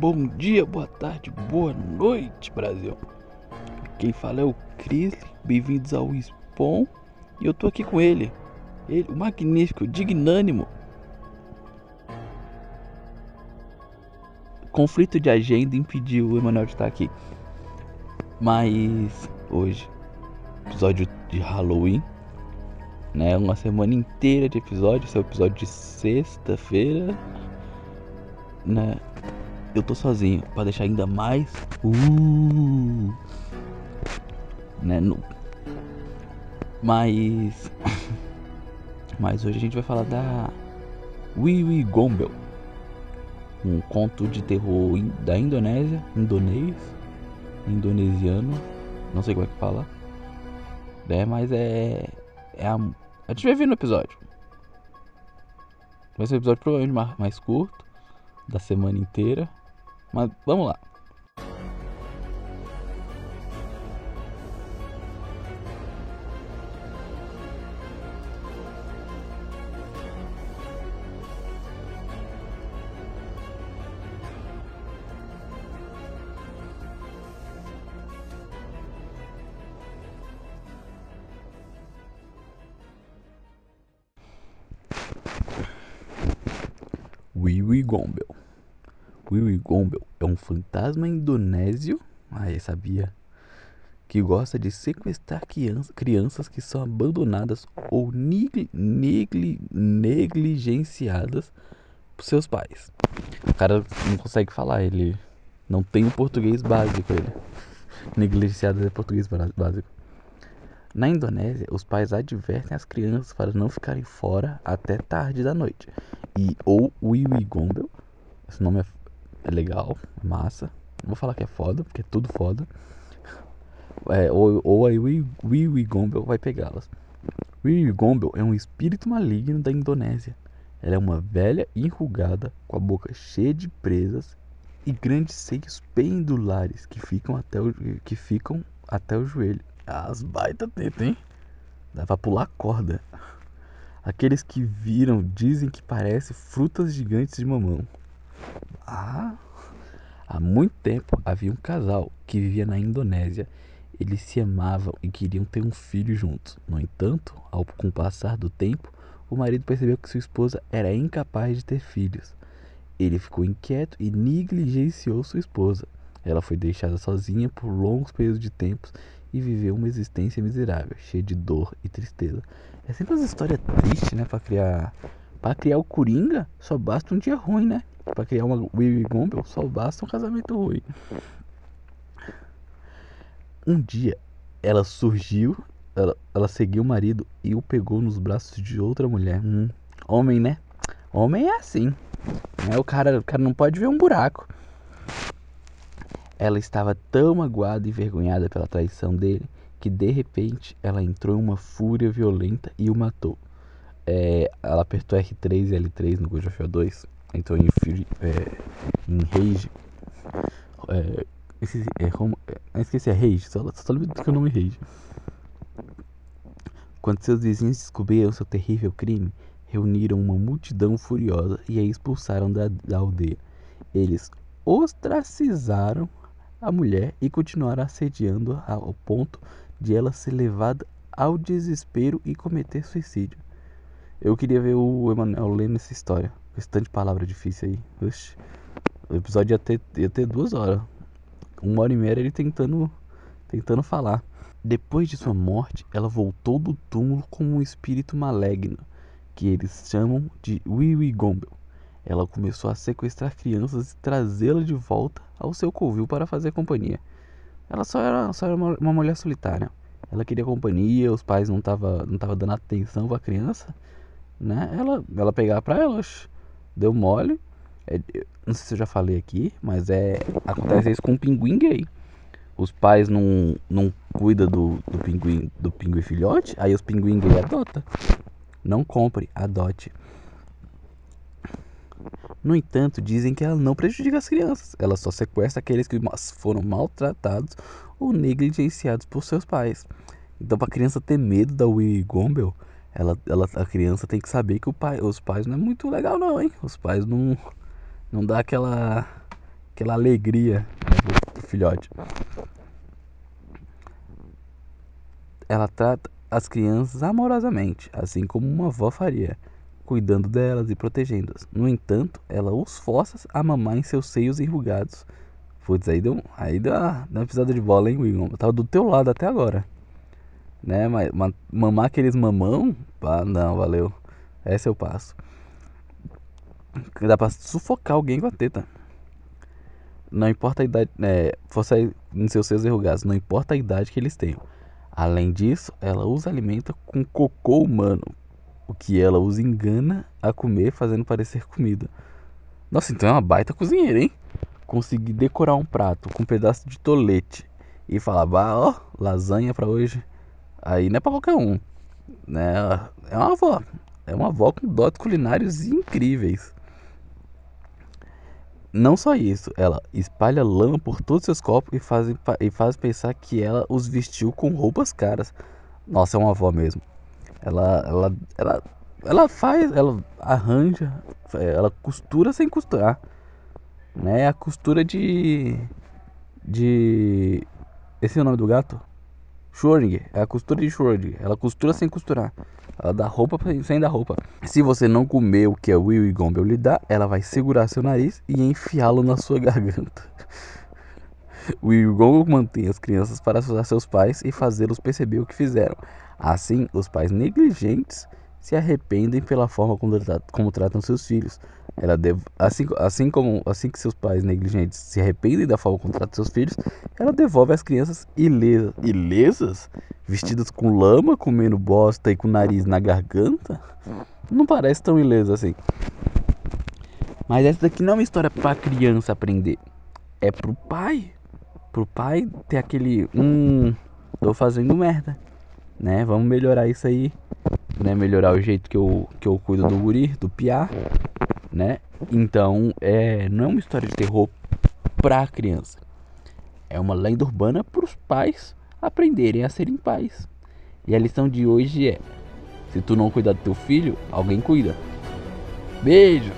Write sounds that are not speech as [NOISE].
Bom dia, boa tarde, boa noite, Brasil. Quem fala é o Cris. Bem-vindos ao Spawn. E eu tô aqui com ele. Ele, o magnífico, dignânimo. Conflito de agenda impediu o Emanuel de estar aqui. Mas hoje, episódio de Halloween, né? Uma semana inteira de episódio. Esse é o episódio de sexta-feira, né? Eu tô sozinho para deixar ainda mais, uh, né? No, mas, [LAUGHS] mas hoje a gente vai falar da Wiwi Gombel, um conto de terror da Indonésia, indonês, indonesiano, não sei como é que fala, né? Mas é, é a, a gente vai ver no episódio. Vai ser um episódio provavelmente mais curto da semana inteira, mas vamos lá. Wiwi Gombel. Wiwi Gombel é um fantasma indonésio, ah, eu sabia, que gosta de sequestrar criança, crianças que são abandonadas ou negli, negli, negligenciadas por seus pais. O cara não consegue falar, ele não tem o português básico, ele. [LAUGHS] Negligenciadas é português básico. Na Indonésia, os pais advertem as crianças para não ficarem fora até tarde da noite. E ou Wiwi Gombel, esse nome é, é legal, massa. Não vou falar que é foda, porque é tudo foda. É, ou, ou a Wiwi Gombel vai pegá-las. Wiwi Gombel é um espírito maligno da Indonésia. Ela é uma velha enrugada, com a boca cheia de presas e grandes seios pendulares que ficam até o, que ficam até o joelho. As baita teta, hein? Dá pra pular corda. Aqueles que viram dizem que parece frutas gigantes de mamão. Ah! Há muito tempo havia um casal que vivia na Indonésia. Eles se amavam e queriam ter um filho juntos. No entanto, ao com o passar do tempo, o marido percebeu que sua esposa era incapaz de ter filhos. Ele ficou inquieto e negligenciou sua esposa. Ela foi deixada sozinha por longos períodos de tempo e viveu uma existência miserável, cheia de dor e tristeza. É sempre uma história triste, né, para criar para criar o Coringa, só basta um dia ruim, né? Para criar uma Willy Gumbel, só basta um casamento ruim. Um dia, ela surgiu, ela, ela seguiu o marido e o pegou nos braços de outra mulher. Hum, homem, né? Homem é assim. Né? O, cara, o cara não pode ver um buraco. Ela estava tão magoada e envergonhada pela traição dele que de repente ela entrou em uma fúria violenta e o matou. É, ela apertou R3 e L3 no God of War 2, entrou em, Fury, é, em Rage. É, esqueci, é, é, esqueci, é Rage, só, só lembro que o nome é Rage. Quando seus vizinhos descobriram seu terrível crime, reuniram uma multidão furiosa e a expulsaram da, da aldeia. Eles ostracizaram a mulher e continuaram assediando ao ponto de ela ser levada ao desespero e cometer suicídio. Eu queria ver o Emanuel lendo essa história. Esse tanto de palavra difícil aí. Oxi. O episódio ia ter, ia ter duas horas. Uma hora e meia ele tentando, tentando falar. Depois de sua morte, ela voltou do túmulo como um espírito maligno, que eles chamam de Wiwi Gombel. Ela começou a sequestrar crianças e trazê-las de volta ao seu covil para fazer companhia. Ela só era, só era uma, uma mulher solitária. Ela queria companhia, os pais não estavam não tava dando atenção para a criança. Né? Ela, ela pegava para elas, deu mole. É, não sei se eu já falei aqui, mas é acontece isso com o pinguim gay. Os pais não, não cuidam do, do pinguim do pinguim filhote, aí os pinguim gay adota. Não compre, adote. No entanto, dizem que ela não prejudica as crianças, ela só sequestra aqueles que foram maltratados ou negligenciados por seus pais. Então, para a criança ter medo da Willy Gombel, ela, ela, a criança tem que saber que o pai, os pais não é muito legal não, hein? Os pais não não dá aquela aquela alegria né, pro, pro filhote. Ela trata as crianças amorosamente, assim como uma avó faria, cuidando delas e protegendo-as. No entanto, ela os força a mamar em seus seios enrugados. Putz, aí deu, aí deu uma, deu uma pisada de bola, hein, William? Eu tava do teu lado até agora. Né, mas, mamar aqueles mamão, pá, não, valeu. Esse o passo. Dá pra sufocar alguém com a teta. Não importa a idade, é, força em seus seios enrugados, não importa a idade que eles tenham. Além disso, ela os alimenta com cocô humano, o que ela os engana a comer, fazendo parecer comida. Nossa, então é uma baita cozinheira, hein? Conseguir decorar um prato com um pedaço de tolete e falar, bah, ó, lasanha pra hoje. Aí não é pra qualquer um, né? É uma avó, é uma avó com dotes culinários incríveis. Não só isso, ela espalha lama por todos seus corpos e faz, e faz pensar que ela os vestiu com roupas caras. Nossa, é uma avó mesmo. Ela, ela, ela, ela faz, ela arranja, ela costura sem costurar. Né? A costura de. De. Esse é o nome do gato? Schrödinger, é a costura de Schrödinger. Ela costura sem costurar. Ela dá roupa sem dar roupa. Se você não comer o que a Will e Gombel lhe dá, ela vai segurar seu nariz e enfiá-lo na sua [LAUGHS] garganta. Will e Gombel mantém as crianças para assustar seus pais e fazê-los perceber o que fizeram. Assim, os pais negligentes se arrependem pela forma como, como tratam seus filhos. Ela deve, assim, assim como assim que seus pais negligentes se arrependem da forma como tratam seus filhos, ela devolve as crianças ilesas, ilesas, vestidas com lama, comendo bosta e com o nariz na garganta. Não parece tão ilesa assim. Mas essa daqui não é uma história para criança aprender, é pro pai, pro pai ter aquele hum, tô fazendo merda, né? Vamos melhorar isso aí, né? Melhorar o jeito que eu que eu cuido do guri, do piá né? Então, é, não é uma história de terror para criança. É uma lenda urbana para os pais aprenderem a serem pais. E a lição de hoje é: se tu não cuidar do teu filho, alguém cuida. Beijo.